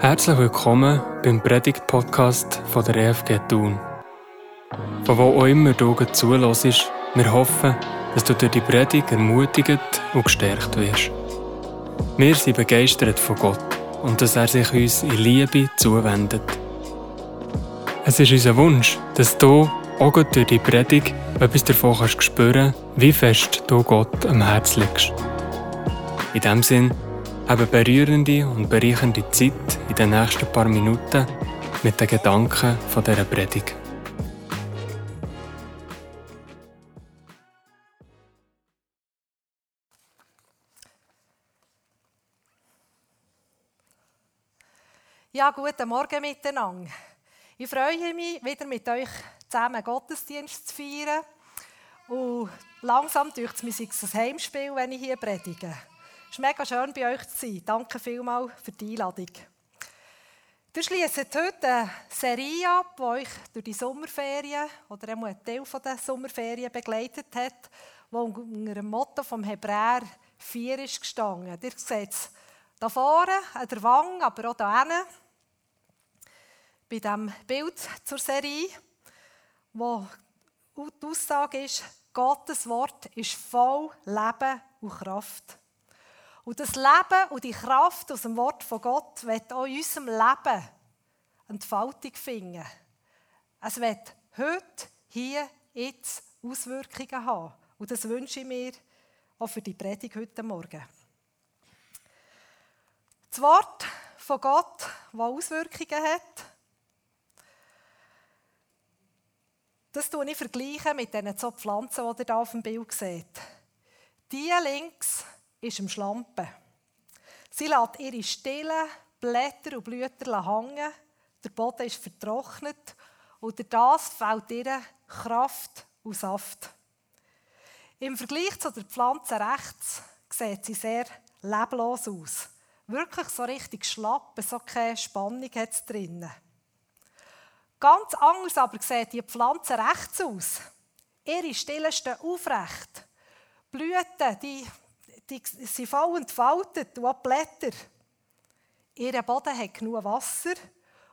Herzlich willkommen beim Predigt-Podcast von der EFG Thun. Von wo auch immer du zulässt, wir hoffen, dass du durch die Predigt ermutigt und gestärkt wirst. Wir sind begeistert von Gott und dass er sich uns in Liebe zuwendet. Es ist unser Wunsch, dass du auch durch die Predigt etwas davon kannst spüren wie fest du Gott am Herz liegst. In diesem Sinn, eine berührende und bereichernde Zeit in den nächsten paar Minuten mit den Gedanken von dieser Predigt. Ja, guten Morgen miteinander. Ich freue mich, wieder mit euch zusammen Gottesdienst zu feiern. Und langsam durch es mir ein Heimspiel, wenn ich hier predige. Es ist mega schön, bei euch zu sein. Danke vielmals für die Einladung. Wir schließen heute eine Serie ab, die euch durch die Sommerferien oder einen Teil der Sommerferien begleitet hat, die unter dem Motto vom Hebräer 4 ist gestanden. Ihr seht es hier vorne, an der Wange, aber auch hier hinten, bei diesem Bild zur Serie, wo die Aussage ist, Gottes Wort ist voll Leben und Kraft. Und das Leben und die Kraft aus dem Wort von Gott wird auch in unserem Leben Entfaltung finden. Es wird heute, hier, jetzt Auswirkungen haben. Und das wünsche ich mir auch für die Predigt heute Morgen. Das Wort von Gott, das Auswirkungen hat, das vergleiche ich mit diesen zwei Pflanzen, die ihr hier auf dem Bild seht. Die links ist im Schlampen. Sie lässt ihre stillen Blätter und Blüter hängen. Der Boden ist vertrocknet und das fällt ihr Kraft und Saft. Im Vergleich zu der Pflanze rechts sieht sie sehr leblos aus. Wirklich so richtig schlapp, so keine Spannung hat es drinnen. Ganz anders aber sieht die Pflanze rechts aus. Ihre Stillen stehen aufrecht. Blüten, die die sind voll entfaltet und auch die Blätter. Ihr Boden hat genug Wasser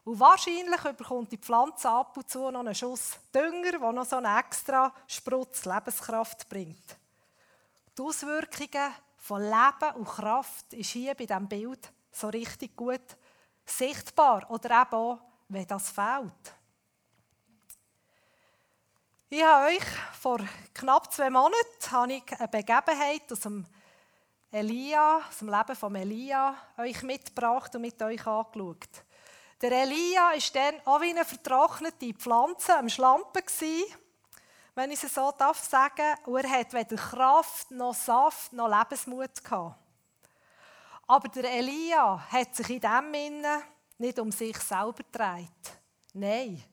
und wahrscheinlich bekommt die Pflanze ab und zu noch einen Schuss Dünger, der noch so einen extra Sprutz Lebenskraft bringt. Die Auswirkungen von Leben und Kraft ist hier bei diesem Bild so richtig gut sichtbar oder eben auch, wenn das fehlt. Ich habe euch vor knapp zwei Monaten eine Begebenheit aus dem Elia, dem Leben von Elia, euch mitgebracht und mit euch angeschaut. Der Elia war dann auch wie eine vertrocknete Pflanze am Schlampen, wenn ich es so darf sagen. Und er hat weder Kraft noch Saft noch Lebensmut gehabt. Aber der Elia hat sich in dem Sinne nicht um sich selber gedreht. Nein.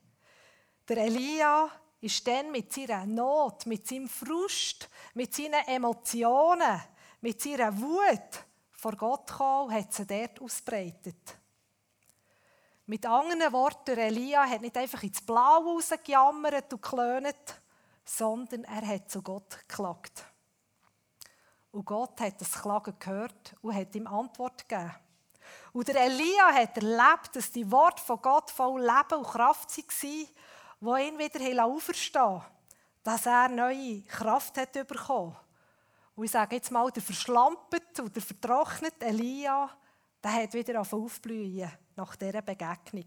Der Elia ist dann mit seiner Not, mit seinem Frust, mit seinen Emotionen, mit seiner Wut vor Gott kam und hat sie dort ausbreitet. Mit anderen Worten, Elia hat nicht einfach ins Blaue rausgejammert und geklönt, sondern er hat zu Gott geklagt. Und Gott hat das Klagen gehört und hat ihm Antwort gegeben. Und der Elia hat erlebt, dass die Worte von Gott voll Leben und Kraft waren, die ihn wieder auferstehen dass er neue Kraft hat bekommen und ich sage jetzt mal, der verschlampete oder vertrocknete Elia, der hat wieder aufblühen nach dieser Begegnung.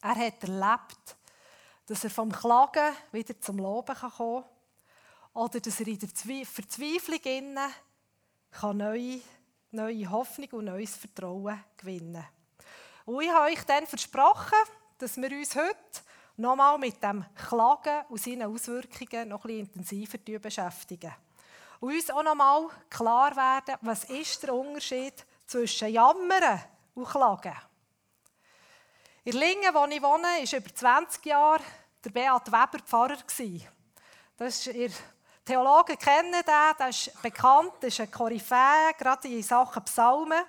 Er hat erlebt, dass er vom Klagen wieder zum Loben kommen kann oder dass er in der Verzweiflung innen kann neue, neue Hoffnung und neues Vertrauen gewinnen. Und ich habe euch dann versprochen, dass wir uns heute nochmal mit dem Klagen und seinen Auswirkungen noch ein bisschen intensiver beschäftigen. Und uns auch nochmal klar werden, was ist der Unterschied zwischen Jammern und Klagen. In Lingen, wo ich wohne, war über 20 Jahre der Beat Weber Pfarrer. Das ihr Theologen kennen den, der ist bekannt, ist ein Koryphäe, gerade in Sachen Psalmen.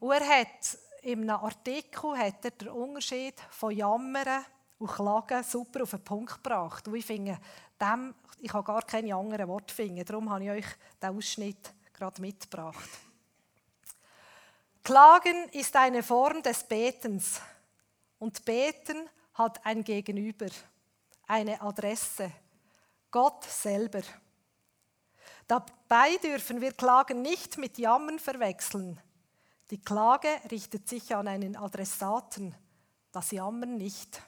Und er hat in einem Artikel hat er den Unterschied von Jammern und Klagen super auf den Punkt gebracht. Und ich finde, dem ich kann gar keine anderen Worte finden. Darum habe ich euch diesen Ausschnitt gerade mitgebracht. Klagen ist eine Form des Betens und Beten hat ein Gegenüber, eine Adresse, Gott selber. Dabei dürfen wir Klagen nicht mit Jammern verwechseln. Die Klage richtet sich an einen Adressaten, das Jammern nicht.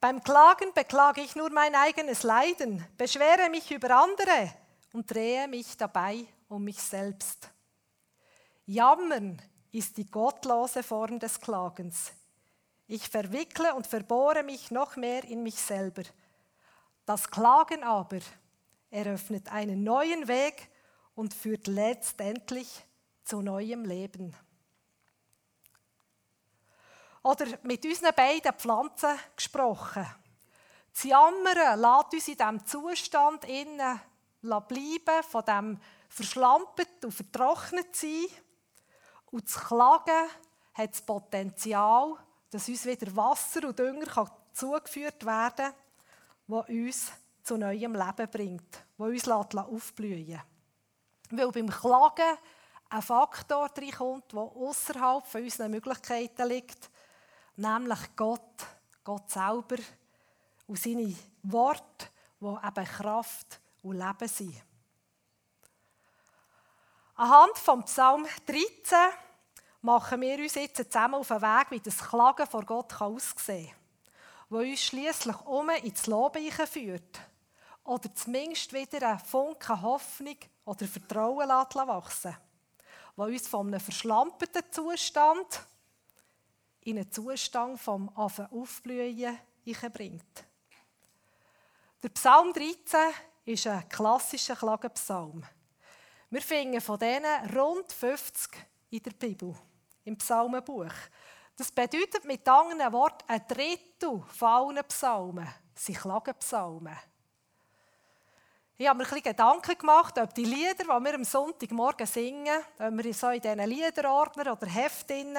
Beim Klagen beklage ich nur mein eigenes Leiden, beschwere mich über andere und drehe mich dabei um mich selbst. Jammern ist die gottlose Form des Klagens. Ich verwickle und verbohre mich noch mehr in mich selber. Das Klagen aber eröffnet einen neuen Weg und führt letztendlich zu neuem Leben. Oder mit unseren beiden Pflanzen gesprochen. Das Jammern lässt uns in diesem Zustand innen bleiben, von dem verschlampert und vertrocknet sein. Und das Klagen hat das Potenzial, dass uns wieder Wasser und Dünger zugeführt werden kann, das uns zu neuem Leben bringt, das uns aufblühen lässt. Weil beim Klagen ein Faktor reinkommt, der außerhalb unserer Möglichkeiten liegt, nämlich Gott, Gott selber und seine Worte, die eben Kraft und Leben sind. Anhand vom Psalm 13 machen wir uns jetzt zusammen auf den Weg, wie das Klagen vor Gott aussehen kann, wo uns schließlich um ins Lob führt oder zumindest wieder eine Funke Hoffnung oder Vertrauen wachsen lässt der uns von einem verschlampeten Zustand in einen Zustand vom Aufblühen bringt. Der Psalm 13 ist ein klassischer Klagenpsalm. Wir finden von denen rund 50 in der Bibel, im Psalmenbuch. Das bedeutet mit anderen Worten, ein Drittel von allen Psalmen sind Klagenpsalmen. Ich habe mir ein bisschen Gedanken gemacht, ob die Lieder, die wir am Sonntagmorgen singen, ob wir so in diesen Liederordner oder Heften,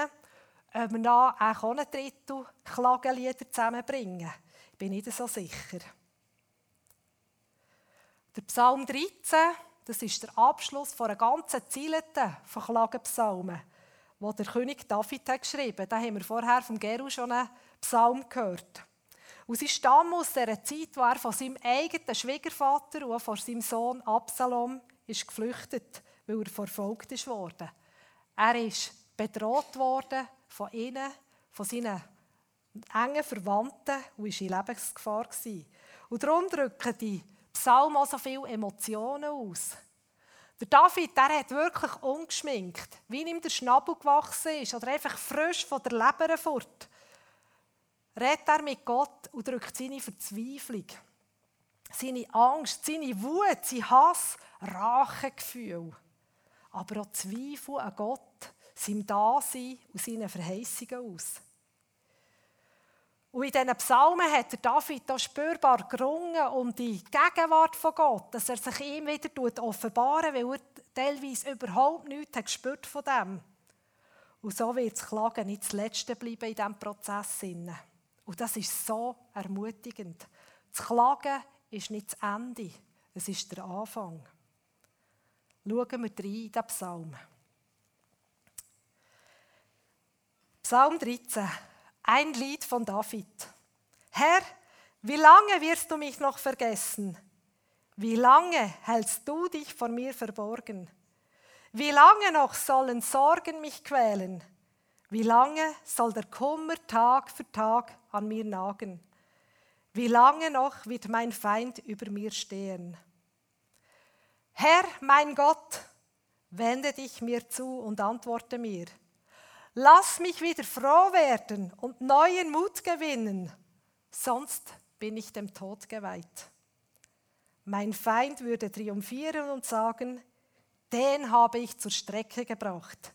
ob wir da auch ein Drittel Klagenlieder zusammenbringen. Ich bin nicht so sicher. Der Psalm 13, das ist der Abschluss von einer ganzen Zeilete von Klagenpsalmen, die der König David hat geschrieben hat. Da haben wir vorher vom Geru schon einen Psalm gehört. Und sie stammen aus der Zeit, wo er von seinem eigenen Schwiegervater und von seinem Sohn Absalom ist geflüchtet, weil er verfolgt wurde. Er ist bedroht worden von ihnen, von seinen engen Verwandten und war in Lebensgefahr. Und darum drücken die Psalmen so viele Emotionen aus. Der David, der hat wirklich ungeschminkt, wie ihm der Schnabel gewachsen ist oder einfach frisch von der Leber fort redet er mit Gott und drückt seine Verzweiflung, seine Angst, seine Wut, sein Hass, Rachegefühl, aber auch Zweifel an Gott, seinem Dasein und seinen Verheißungen aus. Und in diesen Psalmen hat der David auch spürbar gerungen um die Gegenwart von Gott, dass er sich ihm wieder offenbaren weil er teilweise überhaupt nichts hat gespürt von dem. Und so wird das Klagen nicht das Letzte bleiben in diesem Prozess. Und das ist so ermutigend. Das Klagen ist nicht das Ende, es ist der Anfang. Schauen wir rein in den Psalm. Psalm 13, ein Lied von David. Herr, wie lange wirst du mich noch vergessen? Wie lange hältst du dich vor mir verborgen? Wie lange noch sollen Sorgen mich quälen? Wie lange soll der Kummer Tag für Tag an mir nagen? Wie lange noch wird mein Feind über mir stehen? Herr, mein Gott, wende dich mir zu und antworte mir. Lass mich wieder froh werden und neuen Mut gewinnen, sonst bin ich dem Tod geweiht. Mein Feind würde triumphieren und sagen, den habe ich zur Strecke gebracht.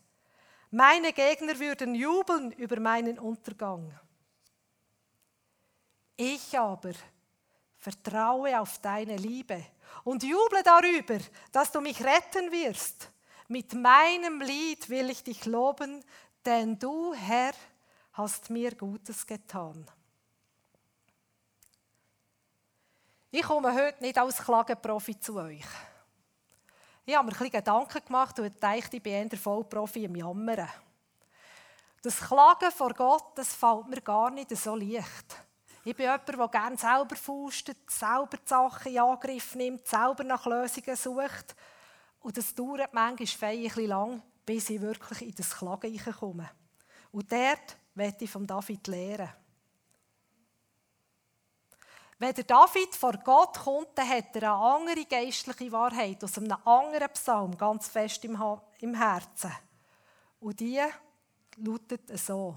Meine Gegner würden jubeln über meinen Untergang. Ich aber vertraue auf deine Liebe und juble darüber, dass du mich retten wirst. Mit meinem Lied will ich dich loben, denn du, Herr, hast mir Gutes getan. Ich komme heute nicht als Klageprofi zu euch. Ich habe mir ein bisschen Gedanken gemacht und dachte, ich bin eher Vollprofi im Jammern. Das Klagen vor Gott, das fällt mir gar nicht so leicht. Ich bin jemand, der gerne selber faustet, selber die Sachen in Angriff nimmt, selber nach Lösungen sucht. Und das dauert manchmal ein bisschen lang, bis ich wirklich in das Klagen komme. Und dort werde ich von David lernen. Wenn der David vor Gott kommt, dann hat er eine andere geistliche Wahrheit aus einem anderen Psalm ganz fest im, Herzen. Und die lautet so.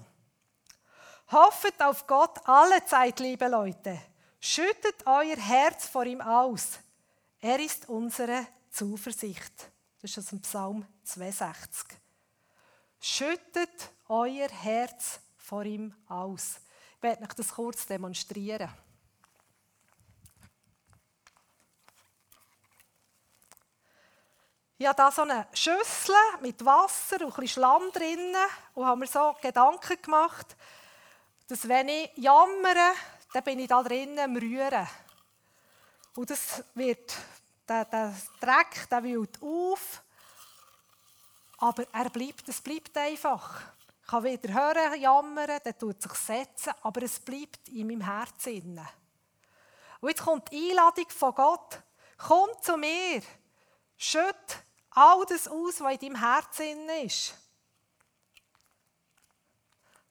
Hoffet auf Gott alle Zeit, liebe Leute. Schüttet euer Herz vor ihm aus. Er ist unsere Zuversicht. Das ist aus dem Psalm 62. Schüttet euer Herz vor ihm aus. Ich werde euch das kurz demonstrieren. Ich habe hier so eine Schüssel mit Wasser und ein Schlamm drin und habe mir so Gedanken gemacht, dass wenn ich jammere, dann bin ich da drinnen am Rühren. Und das wird, der, der Dreck, der wühlt auf, aber er bleibt, es bleibt einfach. Ich kann wieder hören, jammern, dann tut sich setzen, aber es bleibt in meinem Herzen. Und jetzt kommt die Einladung von Gott, komm zu mir, schütt all das aus, was in deinem Herzen ist.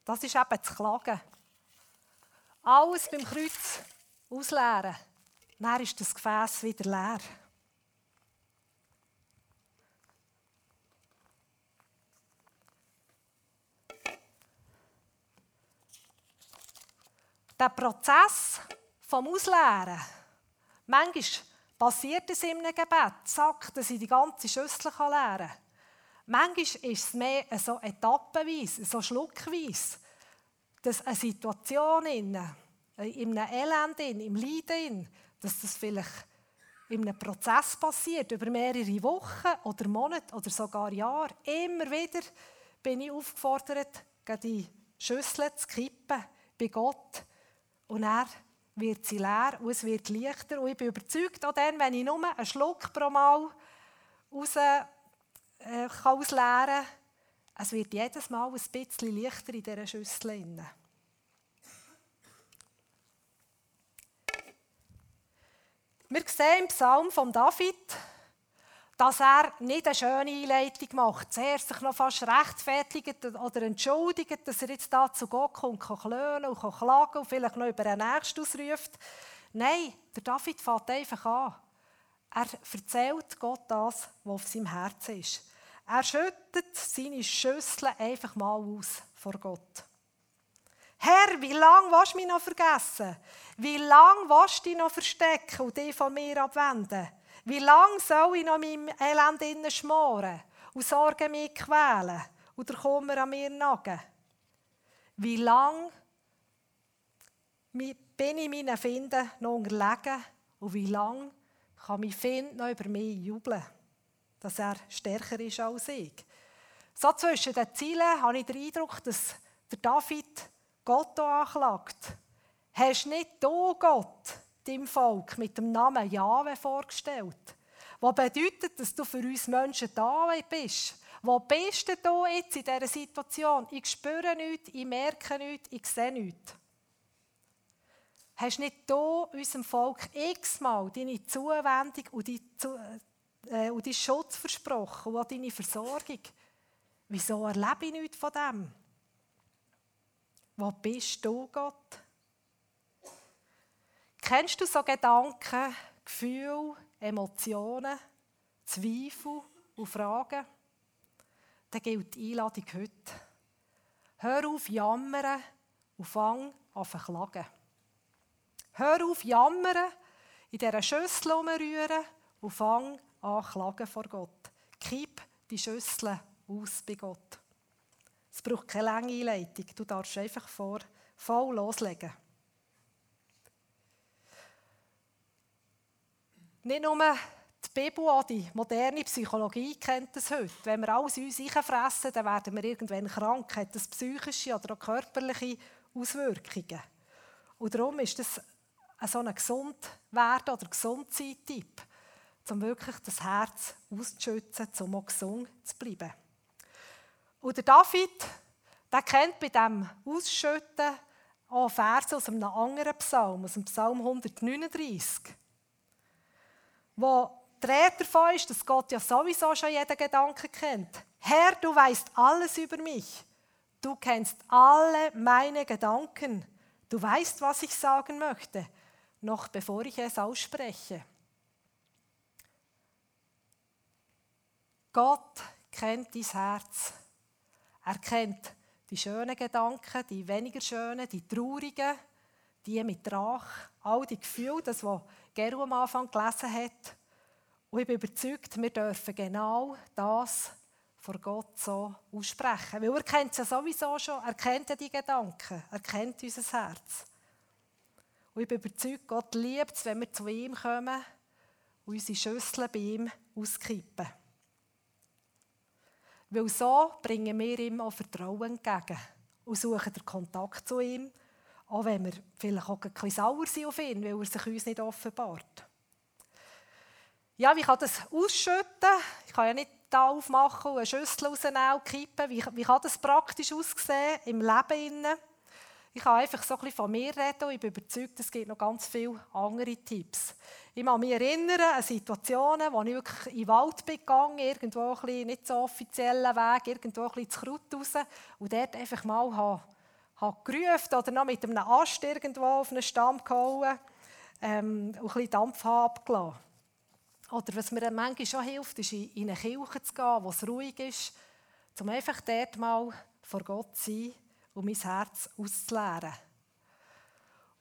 Das ist eben das Klagen. Alles beim Kreuz ausleeren. Dann ist das Gefäß wieder leer. Der Prozess vom Ausleeren, manchmal passiert es in einem Gebet, zack, dass ich die ganze Schüssel leeren kann. Manchmal ist es mehr so etappenweise, so schluckweise, dass eine Situation in, in einem Elend, im Leiden, dass das vielleicht in einem Prozess passiert, über mehrere Wochen oder Monate oder sogar Jahre. Immer wieder bin ich aufgefordert, die Schüssel zu kippen bei Gott. Und er wird sie leer und es wird leichter. Und ich bin überzeugt, auch dann, wenn ich nur einen Schluck pro Mal raus, äh, ausleeren kann, es wird jedes Mal ein bisschen leichter in dieser Schüssel. Wir sehen im Psalm von David, dass er nicht eine schöne Einleitung macht. Zuerst sich noch fast rechtfertigt oder entschuldigt, dass er jetzt da zu Gott kommt, kann klönen und kann klagen und vielleicht noch über einen Nächsten ausruft. Nein, der David fängt einfach an. Er erzählt Gott das, was auf seinem Herzen ist. Er schüttet seine Schüssel einfach mal aus vor Gott. Herr, wie lange willst du mich noch vergessen? Wie lange willst du dich noch verstecken und dich von mir abwenden? Wie lange soll ich noch in meinem Elend innen schmoren und Sorgen mich quälen und der Kummer an mir nagen? Wie lange bin ich meinen Finden noch unterlegen und wie lange kann mein Find noch über mich jubeln, dass er stärker ist als ich? So zwischen den Zielen habe ich den Eindruck, dass der David Gott anklagt. Hast nicht du, Gott, deinem Volk mit dem Namen Jahwe vorgestellt. Was bedeutet, dass du für uns Menschen da bist? Wo bist du jetzt in dieser Situation? Ich spüre nichts, ich merke nichts, ich sehe nichts. Hast nicht du unserem Volk x-mal deine Zuwendung und deinen äh, deinen Schutz versprochen und deine Versorgung? Wieso erlebe ich nichts von dem? Wo bist du, Gott? Kennst du so Gedanken, Gefühle, Emotionen, Zweifel und Fragen? Dann gilt die Einladung heute. Hör auf jammern und fang an zu klagen. Hör auf jammern, in dieser Schüssel umrühren und fang an klagen vor Gott. Kipp die Schüssel aus bei Gott. Es braucht keine lange Einleitung. Du darfst einfach vor, voll loslegen. Nicht nur die Bibel, auch die moderne Psychologie kennt das heute. Wenn wir alles in uns einfressen, dann werden wir irgendwann krank. Hat das psychische oder auch körperliche Auswirkungen. Und darum ist das so ein gesund werden oder Gesundsein-Tipp. um wirklich das Herz auszuschützen, um auch gesund zu bleiben. Und der David, der kennt bei diesem Ausschütten auch Verse aus einem anderen Psalm, aus dem Psalm 139, wo die davon ist, dass Gott ja sowieso schon jeden Gedanken kennt. Herr, du weißt alles über mich. Du kennst alle meine Gedanken. Du weißt, was ich sagen möchte, noch bevor ich es ausspreche. Gott kennt dein Herz. Er kennt die schönen Gedanken, die weniger schönen, die traurigen, die mit Rach, all die Gefühle, das, was Geru am Anfang gelesen hat. Und ich bin überzeugt, wir dürfen genau das vor Gott so aussprechen. Weil er kennt ja sowieso schon, er kennt ja die Gedanken, er kennt unser Herz. Und ich bin überzeugt, Gott liebt es, wenn wir zu ihm kommen und unsere Schüsseln bei ihm auskippen. Weil so bringen wir ihm auch Vertrauen entgegen und suchen den Kontakt zu ihm, auch wenn wir vielleicht auch ein bisschen sauer sind auf ihn, weil er sich uns nicht offenbart. Ja, wie kann das ausschütten? Ich kann ja nicht da aufmachen und eine Schüssel rausnehmen und kippen. Wie, wie kann das praktisch aussehen im Leben? Ich kann einfach so ein bisschen von mir reden und ich bin überzeugt, es gibt noch ganz viele andere Tipps. Ich kann mich erinnern an Situationen, wo ich wirklich in den Wald bin gegangen, irgendwo ein bisschen nicht so offiziellen Weg, irgendwo ein bisschen ins Kraut raus und dort einfach mal habe, habe gerufen oder noch mit einem Ast irgendwo auf einen Stamm gehauen ähm, und ein bisschen Dampf abgelassen. Oder was mir manchmal schon hilft, ist in eine Kirche zu gehen, wo es ruhig ist, um einfach dort mal vor Gott zu sein und mein Herz auszuleeren.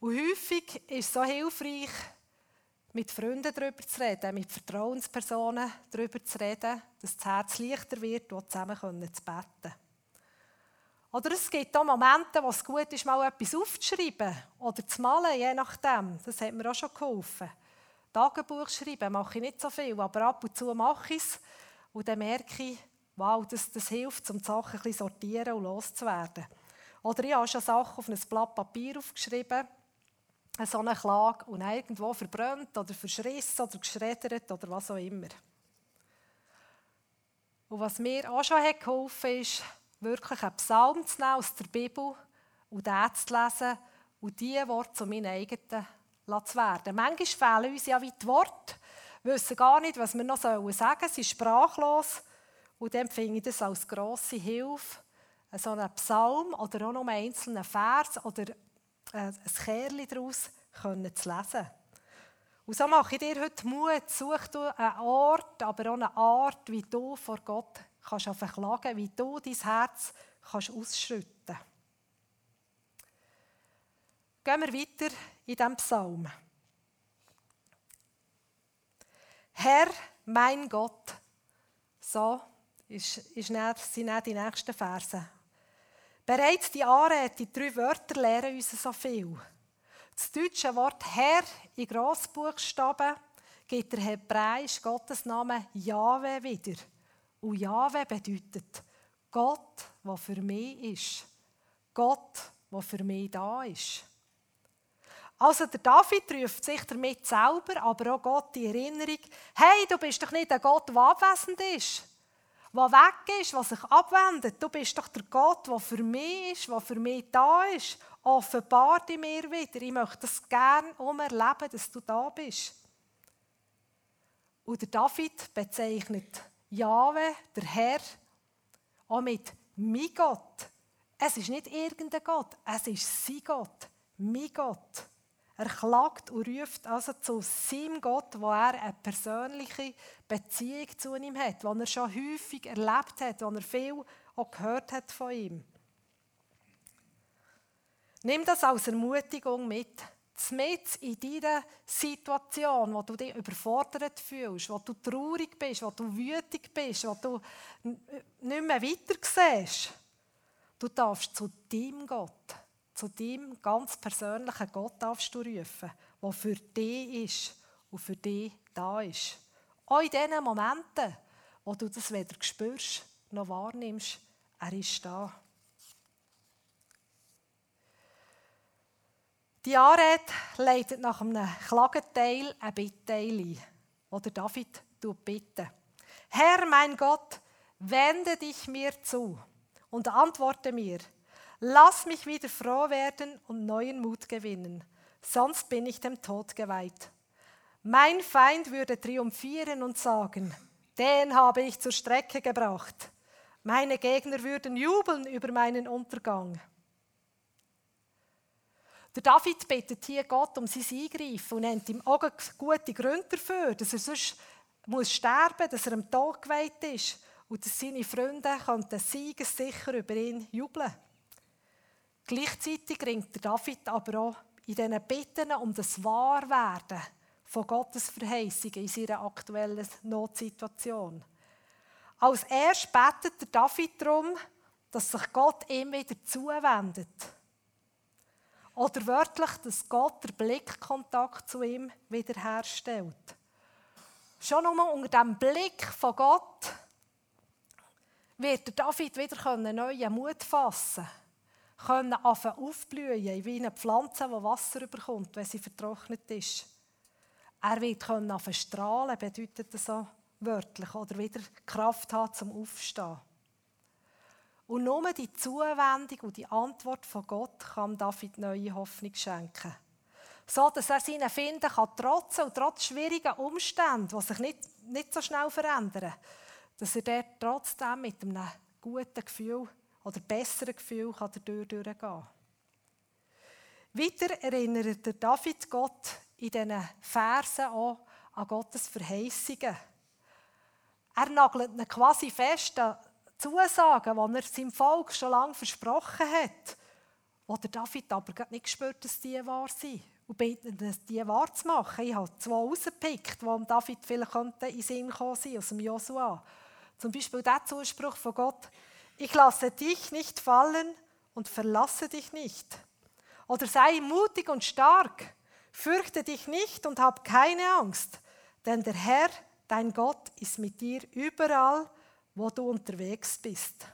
Und häufig ist es so hilfreich, mit Freunden darüber zu reden, mit Vertrauenspersonen darüber zu reden, dass das Herz leichter wird und zusammen zu beten. Oder es gibt auch Momente, wo es gut ist, mal etwas aufzuschreiben oder zu malen, je nachdem. Das hat mir auch schon geholfen. Tagebuch schreiben mache ich nicht so viel, aber ab und zu mache ich es. Und dann merke ich, wow, das, das hilft, um die Sachen ein bisschen sortieren und loszuwerden. Oder ich habe schon Sachen auf ein Blatt Papier aufgeschrieben, so eine Klage, und irgendwo verbrannt oder verschrissen oder geschreddert oder was auch immer. Und was mir auch schon geholfen hat, wirklich einen Psalm zu nehmen aus der Bibel und den zu lesen und diese Worte zu meinen eigenen zu werden. Manchmal fehlen uns ja wie die Worte, wissen gar nicht, was wir noch sagen sollen, sind sprachlos. Und dann finde ich das als grosse Hilfe, so einen Psalm oder auch noch einen einzelnen Vers oder äh, ein Kerli daraus zu lesen. Und so mache ich dir heute Mut, such du einen Ort, aber auch eine Art, wie du vor Gott kannst verklagen, wie du dein Herz kannst ausschütten. Gehen wir weiter in diesem Psalm. Herr, mein Gott, so ist, sind dann die nächsten Verse. Bereits die Anrede, die drei Wörter lehren uns so viel. Das deutsche Wort Herr in Grossbuchstaben gibt der hebräisch Gottes Name Jahwe wieder. Und Jahwe bedeutet Gott, der für mich ist. Gott, der für mich da ist. Also der David ruft sich damit selber, aber auch Gott die Erinnerung, hey, du bist doch nicht der Gott, der abwesend ist, der weg ist, der sich abwendet. Du bist doch der Gott, der für mich ist, der für mich da ist. Offenbar in mir wieder. Ich möchte das gerne umerleben, dass du da bist. Und der David bezeichnet Jahwe, der Herr, auch mit mein Gott. Es ist nicht irgendein Gott, es ist sein Gott, mein Gott. Er klagt und ruft also zu seinem Gott, wo er eine persönliche Beziehung zu ihm hat, wo er schon häufig erlebt hat, wo er viel auch gehört hat von ihm. Nimm das als Ermutigung mit. Mit in deiner Situation, wo du dich überfordert fühlst, wo du traurig bist, wo du wütig bist, wo du nicht mehr weiter siehst. Du darfst zu deinem Gott zu deinem ganz persönlichen Gott darfst du rufen, der für dich ist und für dich da ist. Auch in diesen Momenten, wo du das weder spürst noch wahrnimmst, er ist da. Die Anrede leitet nach einem Klageteil ein Bitteil ein. oder David bitte. Herr mein Gott, wende dich mir zu und antworte mir. Lass mich wieder froh werden und neuen Mut gewinnen, sonst bin ich dem Tod geweiht. Mein Feind würde triumphieren und sagen, den habe ich zur Strecke gebracht. Meine Gegner würden jubeln über meinen Untergang. Der David bittet hier Gott um sein Eingreifen und nennt ihm auch gute Gründe dafür, dass er sonst muss sterben, dass er am Tod geweiht ist und dass seine Freunde sicher über ihn jubeln Gleichzeitig ringt der David aber auch in diesen Bitten um das Wahrwerden von Gottes Verheißungen in seiner aktuellen Notsituation. Als erst betet der David darum, dass sich Gott ihm wieder zuwendet. Oder wörtlich, dass Gott den Blickkontakt zu ihm wiederherstellt. Schon nur unter dem Blick von Gott wird David wieder neuen Mut fassen können aufblühen wie eine Pflanze, die Wasser bekommt, wenn sie vertrocknet ist. Er wird können strahlen, bedeutet das so wörtlich, oder wieder Kraft haben zum Aufstehen. Und nur die Zuwendung und die Antwort von Gott kann David neue Hoffnung schenken. So, dass er seinen finden kann, trotz und trotz schwierigen Umständen, die sich nicht, nicht so schnell verändern, dass er dort trotzdem mit einem guten Gefühl oder besseren Gefühl kann der durchgehen Weiter erinnert David Gott in diesen Versen auch an Gottes Verheißungen. Er nagelt ihn quasi fest an Zusagen, die er seinem Volk schon lange versprochen hat, wo der David aber nicht gespürt, dass die wahr sind. Und bittet ihn, die wahr zu machen. Ich habe zwei rausgepickt, die David vielleicht in den Sinn kommen sein, aus dem Josua. Zum Beispiel der Zuspruch von Gott, ich lasse dich nicht fallen und verlasse dich nicht. Oder sei mutig und stark, fürchte dich nicht und hab keine Angst, denn der Herr, dein Gott, ist mit dir überall, wo du unterwegs bist.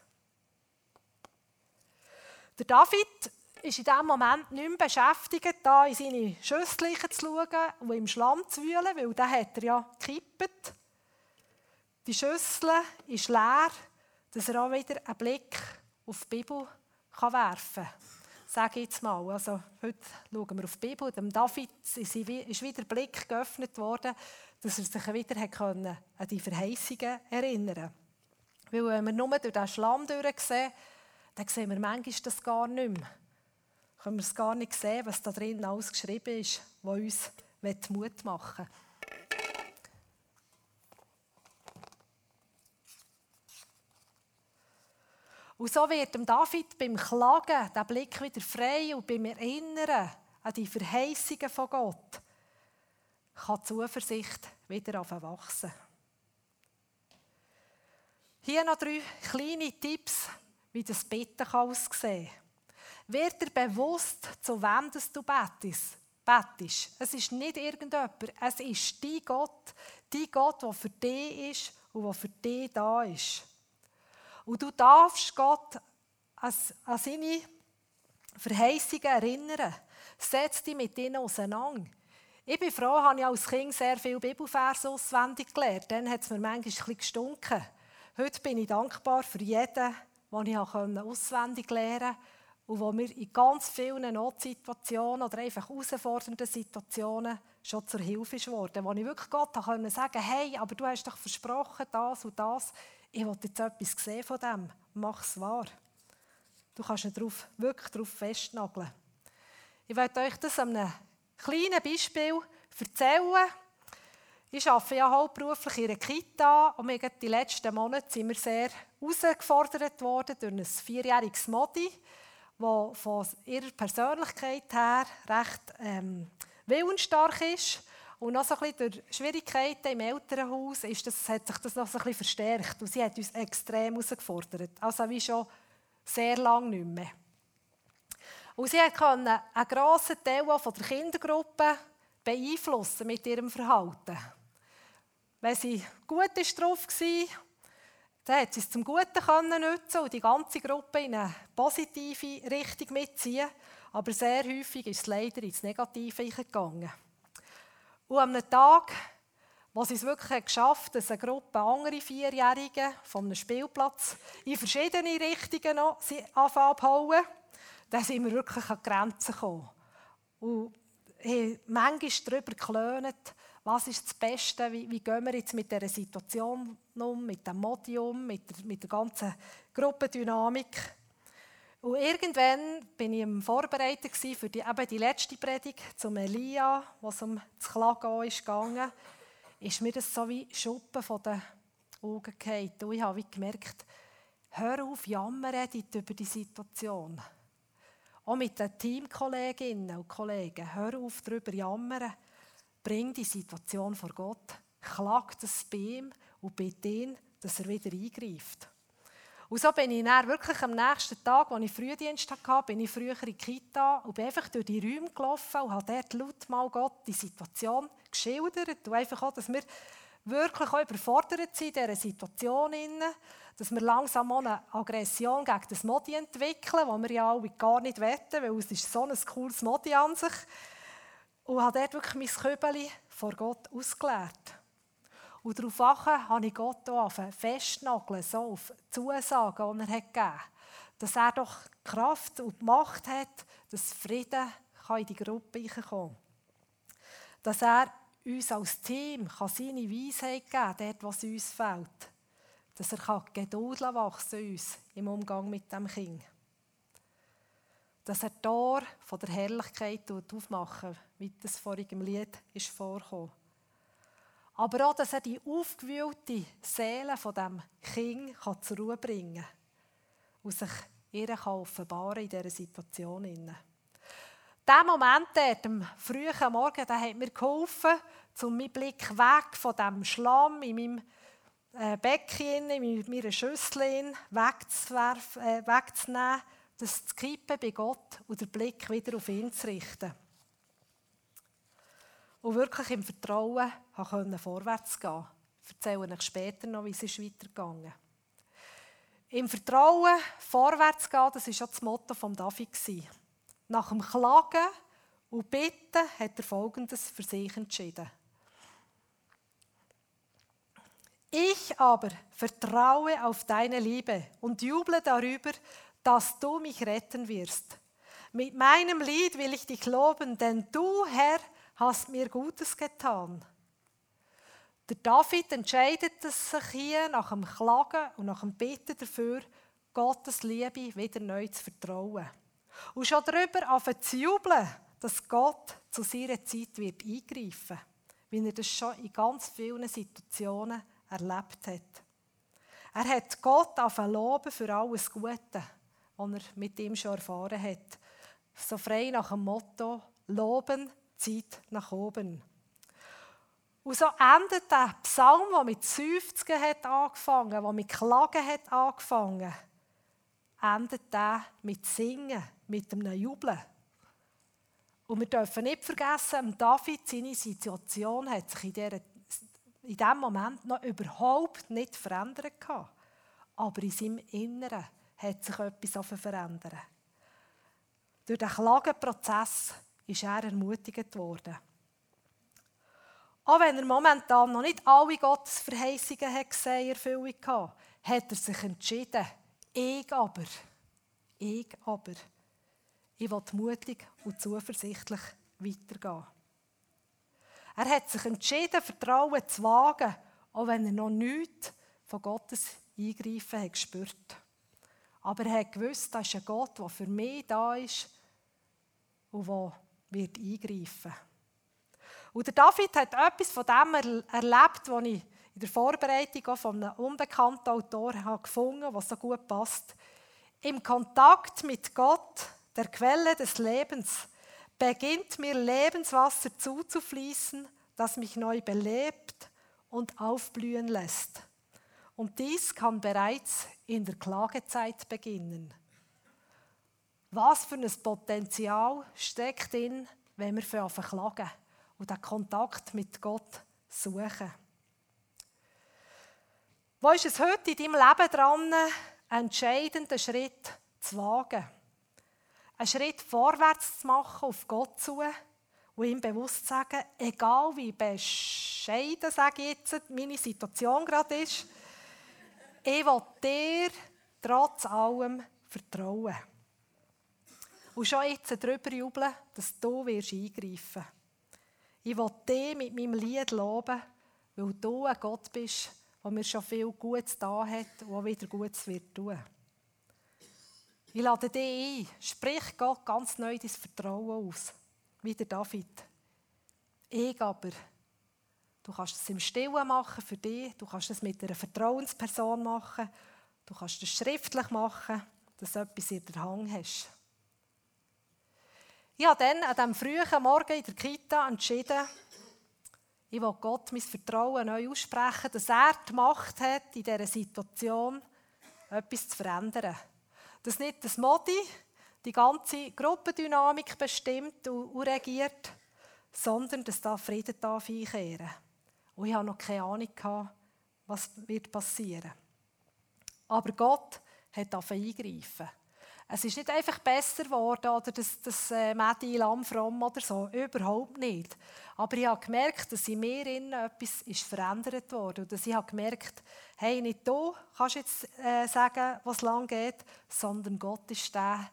Der David ist in diesem Moment nicht mehr beschäftigt, da in seine Schüssel zu schauen und im Schlamm zu wühlen, weil da hat er ja gekippt. Die Schüssel ist leer, dass er auch wieder einen Blick auf die Bibel kann werfen kann. Sage ich jetzt mal. Also, heute schauen wir auf die Bibel. Dem David ist wieder der Blick geöffnet worden, dass er sich wieder an die Verheißungen erinnern Weil wenn wir nur durch den Schlamm durchsehen, dann sehen wir manchmal das gar nicht mehr. Können wir es gar nicht sehen, was da drin alles geschrieben ist, was uns Mut machen will. Und so wird dem David beim Klagen der Blick wieder frei und beim Erinnern an die Verheißungen von Gott kann die Zuversicht wieder wachsen. Hier noch drei kleine Tipps, wie das Beten aussehen kann. Wird dir bewusst, zu wem du betest. betest. Es ist nicht irgendjemand, es ist dein Gott, dein Gott, der für dich ist und der für dich da ist. Und du darfst Gott an, seine Verheißungen erinnern. Setz dich mit ihnen auseinander. Ich bin froh, habe ich als Kind sehr viele Bibelverse auswendig gelernt. Dann hat es mir manchmal ein bisschen gestunken. Heute bin ich dankbar für jeden, den ich auswendig lernen konnte und wo mir in ganz vielen Notsituationen oder einfach herausfordernden Situationen schon zur Hilfe ist worden. Wo ich wirklich Gott konnte sagen, hey, aber du hast doch versprochen, das und das ich will jetzt etwas sehen von dem, mach es wahr. Du kannst ihn drauf, wirklich darauf festnageln. Ich werde euch das an einem kleinen Beispiel erzählen. Ich arbeite ja hauptberuflich in einer Kita und wir die letzten Monate sind wir sehr herausgefordert worden durch ein vierjähriges Modi, das von ihrer Persönlichkeit her recht ähm, willensstark ist und noch so ein bisschen durch Schwierigkeiten im Elternhaus ist das, hat sich das noch so ein bisschen verstärkt. Und sie hat uns extrem herausgefordert. Also wie schon sehr lange nicht mehr. Und sie konnte einen grossen Teil der Kindergruppe beeinflussen mit ihrem Verhalten. Wenn sie gut drauf war, dann hat sie es zum Guten nutzen und die ganze Gruppe in eine positive Richtung mitziehen. Aber sehr häufig ist es leider ins Negative gegangen. Und am Tag, was es wirklich geschafft hat, dass eine Gruppe andere Vierjährige von einem Spielplatz in verschiedene Richtungen noch abhauen, dann sind wir wirklich an die Grenzen gekommen. Und haben manchmal darüber geklönt, was ist das Beste, wie, wie gehen wir jetzt mit dieser Situation um, mit dem Modium, mit der, mit der ganzen Gruppendynamik. Und irgendwann bin ich im Vorbereitet für die, eben die letzte Predigt zum Elia, was um das Klagen ging ist mir das so wie Schuppen von den Augen gefallen. Und ich habe gemerkt, hör auf, jammern über die Situation. Auch mit den Teamkolleginnen und Kollegen, hör auf, darüber jammern. Bring die Situation vor Gott, klag das bei ihm und bitte ihn, dass er wieder eingreift. Und so bin ich dann wirklich am nächsten Tag, als ich Frühdienst hatte, bin ich früher in die Kita und bin einfach durch die Räume gelaufen und habe dort laut mal Gott die Situation geschildert. Und einfach auch, dass wir wirklich auch überfordert sind in dieser Situation. Dass wir langsam eine Aggression gegen das Modi entwickeln, was wir ja alle gar nicht wetten, weil es ist so ein cooles Modi an sich. Und habe dort wirklich mein Kübeli vor Gott ausgeleert. Und daraufhin habe ich Gott auch festnageln, so auf Zusagen, die er gegeben hat. Dass er doch Kraft und Macht hat, dass Frieden in die Gruppe kommen kann. Dass er uns als Team kann seine Weisheit geben kann, dort, was uns fehlt. Dass er kann Geduld wachsen uns im Umgang mit dem Kind. Dass er Tor von der Herrlichkeit aufmachen wie das vorhin Lied ist vorgekommen. Aber auch, dass er die aufgewühlte Seele von dem Kind kann zur Ruhe bringen kann und sich ihr offenbaren in dieser Situation. Dieser Moment dort, am frühen Morgen, der hat mir geholfen, um meinen Blick weg von dem Schlamm in meinem äh, Becken, in meiner Schüssel äh, wegzunehmen, das zu kippen bei Gott und den Blick wieder auf ihn zu richten und wirklich im Vertrauen konnte vorwärts gehen. Ich erzähle euch später noch, wie es ist weitergegangen Im Vertrauen vorwärts gehen, das war ja das Motto von David. Nach dem Klagen und Bitten hat er Folgendes für sich entschieden. Ich aber vertraue auf deine Liebe und juble darüber, dass du mich retten wirst. Mit meinem Lied will ich dich loben, denn du, Herr, hast mir Gutes getan. Der David entscheidet sich hier nach dem Klagen und nach dem Beten dafür, Gottes Liebe wieder neu zu vertrauen. Und schon darüber anfangen zu jubeln, dass Gott zu seiner Zeit wird eingreifen wie er das schon in ganz vielen Situationen erlebt hat. Er hat Gott loben für alles Gute, was er mit ihm schon erfahren hat. So frei nach dem Motto, loben Zeit nach oben. Und so endet der Psalm, der mit Seufzen hat angefangen, der mit Klagen hat angefangen, endet der mit Singen, mit einem Jubeln. Und wir dürfen nicht vergessen, David, seine Situation hat sich in diesem Moment noch überhaupt nicht verändert. Aber in seinem Inneren hat sich etwas verändert. Durch den Klagenprozess ist er ermutigt worden. Auch wenn er momentan noch nicht alle Gottes Verheißungen hat gesehen, Erfüllung hatte, hat er sich entschieden, ich aber, ich aber, ich will mutig und zuversichtlich weitergehen. Er hat sich entschieden, Vertrauen zu wagen, auch wenn er noch nichts von Gottes Eingreifen hat gespürt. Aber er hat gewusst, dass ist ein Gott, der für mich da ist und der wird eingreifen. Und der David hat etwas von dem erlebt, was ich in der Vorbereitung von einem unbekannten Autor habe gefunden was so gut passt. Im Kontakt mit Gott, der Quelle des Lebens, beginnt mir Lebenswasser zuzufließen, das mich neu belebt und aufblühen lässt. Und dies kann bereits in der Klagezeit beginnen. Was für ein Potenzial steckt in, wenn wir für klagen und den Kontakt mit Gott suchen. Wo ist es heute in deinem Leben dran, einen entscheidenden Schritt zu wagen? Einen Schritt vorwärts zu machen, auf Gott zu und ihm bewusst sagen, egal wie bescheiden, sage ich jetzt, meine Situation gerade ist, ich will dir trotz allem vertrauen. Und schon jetzt darüber jubeln, dass du wirst eingreifen wirst. Ich will dich mit meinem Lied loben, weil du ein Gott bist, der mir schon viel Gutes da hat und auch wieder Gutes wird tun. Ich lade dich ein, sprich Gott ganz neu dein Vertrauen aus, wie der David. Ich aber, du kannst es im Stillen machen für dich, du kannst es mit einer Vertrauensperson machen, du kannst es schriftlich machen, dass du etwas in der Hand hast. Ich habe dann an diesem frühen Morgen in der Kita entschieden, ich will Gott mein Vertrauen neu aussprechen, dass er die Macht hat, in dieser Situation etwas zu verändern. Dass nicht das Modi die ganze Gruppendynamik bestimmt und regiert, sondern dass da Frieden darf einkehren Und ich habe noch keine Ahnung, was wird passieren. Aber Gott hat eingreifen. Es ist nicht einfach besser geworden oder das, das äh, Mädi Lamfromm oder so, überhaupt nicht. Aber ich habe gemerkt, dass in mir etwas ist verändert wurde und dass ich habe gemerkt, hey, nicht du kannst jetzt äh, sagen, was lang geht, sondern Gott ist der,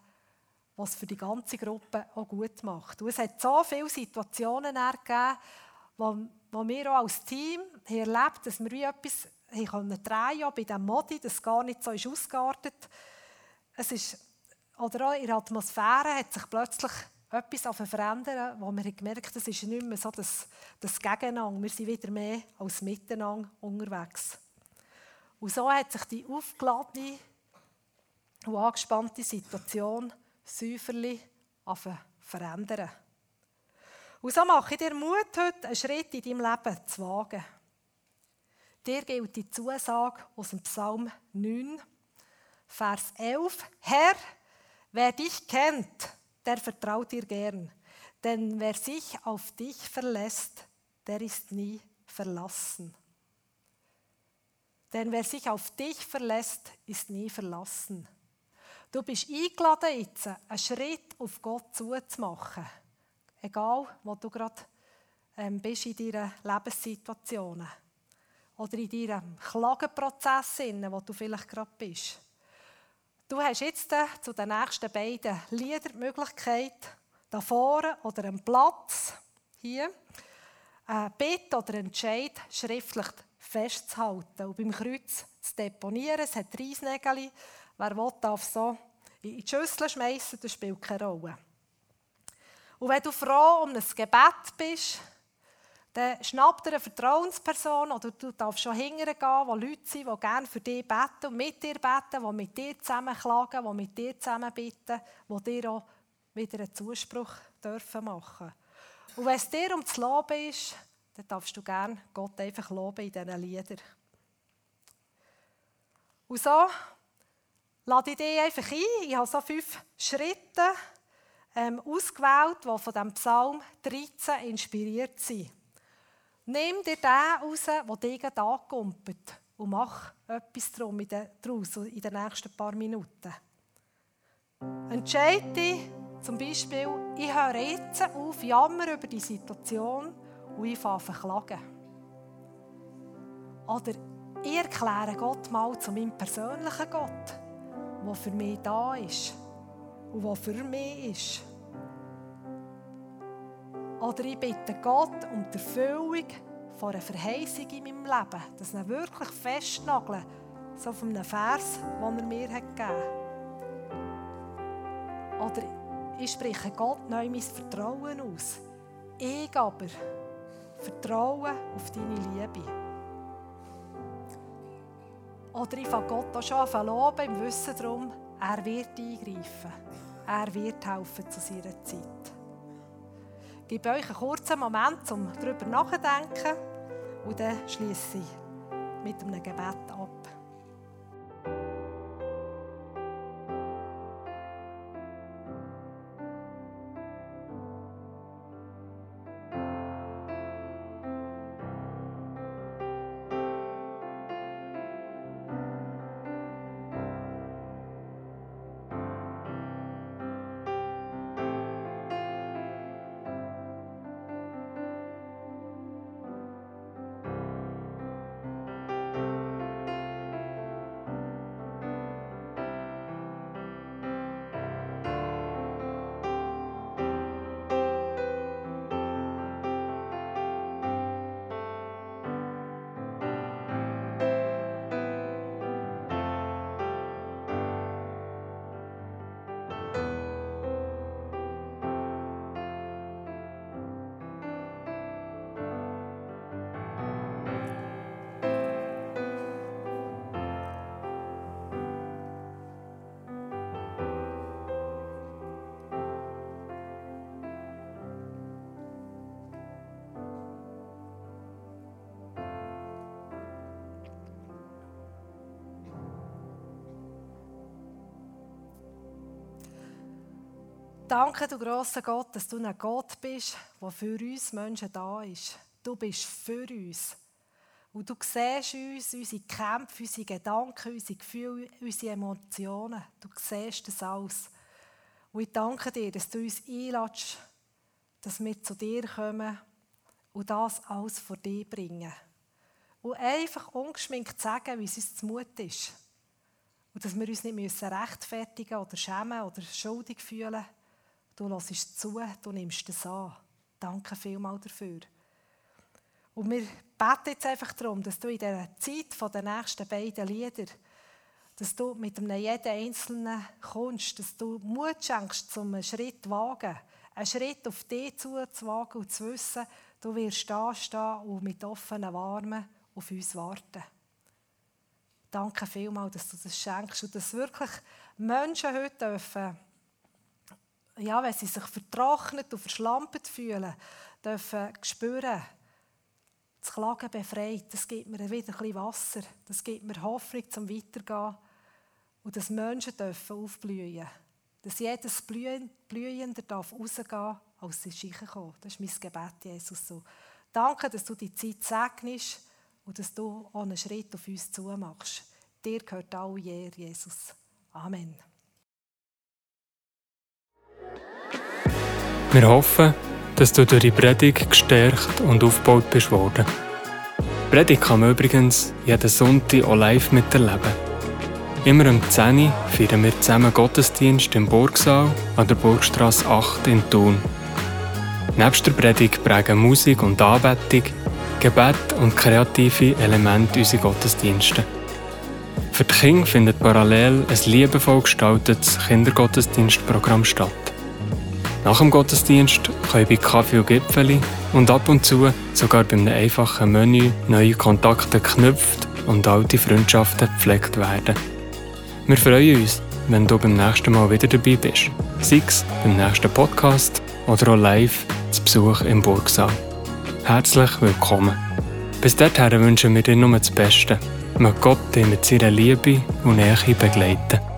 was für die ganze Gruppe auch gut macht. Und es hat so viele Situationen gegeben, wo wir auch als Team erlebt haben, dass wir wie etwas drehen konnten, bei diesem Modi, das gar nicht so ist ausgeartet. Es ist oder auch in der Atmosphäre hat sich plötzlich etwas verändern, wo wir gemerkt haben, es ist nicht mehr so das, das Gegeneinander. Wir sind wieder mehr als Miteinander unterwegs. Und so hat sich die aufgeladene und angespannte Situation säuferlich verändern. Und so mache ich dir Mut, heute einen Schritt in deinem Leben zu wagen. Dir gilt die Zusage aus dem Psalm 9, Vers 11. Herr, Wer dich kennt, der vertraut dir gern. Denn wer sich auf dich verlässt, der ist nie verlassen. Denn wer sich auf dich verlässt, ist nie verlassen. Du bist eingeladen, jetzt einen Schritt auf Gott zuzumachen. Egal, wo du gerade ähm, bist in deiner Lebenssituation. Oder in deinem Klageprozess, wo du vielleicht gerade bist. Du hast jetzt äh, zu den nächsten beiden Liedern die Möglichkeit, da vorne oder am Platz hier ein Bitte oder Entscheid schriftlich festzuhalten und beim Kreuz zu deponieren. Es hat Reisnägel. Wer will, darf so in die Schüssel schmeißen, das spielt keine Rolle. Und wenn du froh um ein Gebet bist, dann schnappt dir eine Vertrauensperson oder du darfst schon hingehen wo Leute sind, die gerne für dich beten und mit dir beten, die mit dir zusammen klagen, die mit dir zusammen bitten, die dir auch wieder einen Zuspruch dürfen machen Und wenn es dir um das Loben ist, dann darfst du gerne Gott einfach loben in diesen Liedern. Und so lade ich dich einfach ein. Ich habe so fünf Schritte ähm, ausgewählt, die von dem Psalm 13 inspiriert sind. Nimm dir den raus, der dich ankumpelt und mach etwas daraus in den nächsten paar Minuten. Entscheide dich zum Beispiel, ich höre jetzt auf, jammer über die Situation und ich fange an klagen. Oder ich erkläre Gott mal zu meinem persönlichen Gott, der für mich da ist und der für mich ist. Oder ich bitte Gott um die Erfüllung von einer Verheißung in meinem Leben, dass ich wirklich festnageln, so von einem Vers, den er mir hat gegeben hat. Oder ich spreche Gott neu mein Vertrauen aus. Ich aber vertraue auf deine Liebe. Oder ich fange Gott auch schon an loben im Wissen darum, er wird eingreifen. Er wird helfen zu seiner Zeit gebe euch einen kurzen Moment, um darüber nachzudenken und dann schließe ich mit einem Gebet ab. Danke, du grosser Gott, dass du ein Gott bist, der für uns Menschen da ist. Du bist für uns. Und du siehst uns, unsere Kämpfe, unsere Gedanken, unsere Gefühle, unsere Emotionen. Du siehst das alles. Und ich danke dir, dass du uns einlädst, dass wir zu dir kommen und das alles vor dir bringen. Und einfach ungeschminkt sagen, wie es uns zumut ist. Und dass wir uns nicht müssen rechtfertigen oder schämen oder schuldig fühlen. Du lässt zu, du nimmst es an. Danke vielmals dafür. Und wir beten jetzt einfach darum, dass du in der Zeit der nächsten beiden Lieder, dass du mit einem jeden Einzelnen kommst, dass du Mut schenkst, zum einen Schritt wagen, einen Schritt auf dich zuzuwagen und zu wissen, du wirst da stehen und mit offenen Armen auf uns warten. Danke vielmals, dass du das schenkst und dass wirklich Menschen heute dürfen, ja, wenn sie sich vertrocknet und verschlampt fühlen, dürfen spüren, das Klagen befreit, das gibt mir wieder ein bisschen Wasser, das gibt mir Hoffnung zum Weitergehen und dass Menschen dürfen aufblühen dass jedes Blühender darf rausgehen als sie kommen. Das ist mein Gebet, Jesus. So. Danke, dass du die Zeit segnest und dass du einen Schritt auf uns zumachst. Dir gehört all je, Jesus. Amen. Wir hoffen, dass du durch die Predigt gestärkt und aufgebaut bist worden. Die Predigt kann man übrigens jeden Sonntag auch live miterleben. Immer um 10 Uhr feiern wir zusammen Gottesdienst im Burgsaal an der Burgstrasse 8 in Thun. Nebst der Predigt prägen Musik und Anbetung, Gebet und kreative Elemente unsere Gottesdienste. Für die Kinder findet parallel ein liebevoll gestaltetes Kindergottesdienstprogramm statt. Nach dem Gottesdienst können bei Kaffee und Gipfeli und ab und zu sogar bei einem einfachen Menü neue Kontakte geknüpft und alte Freundschaften gepflegt werden. Wir freuen uns, wenn du beim nächsten Mal wieder dabei bist. Sei es beim nächsten Podcast oder auch live zu Besuch im Burgsaal. Herzlich willkommen. Bis dahin wünschen wir dir nur das Beste. Möge Gott dich mit seiner Liebe und Nähe begleiten.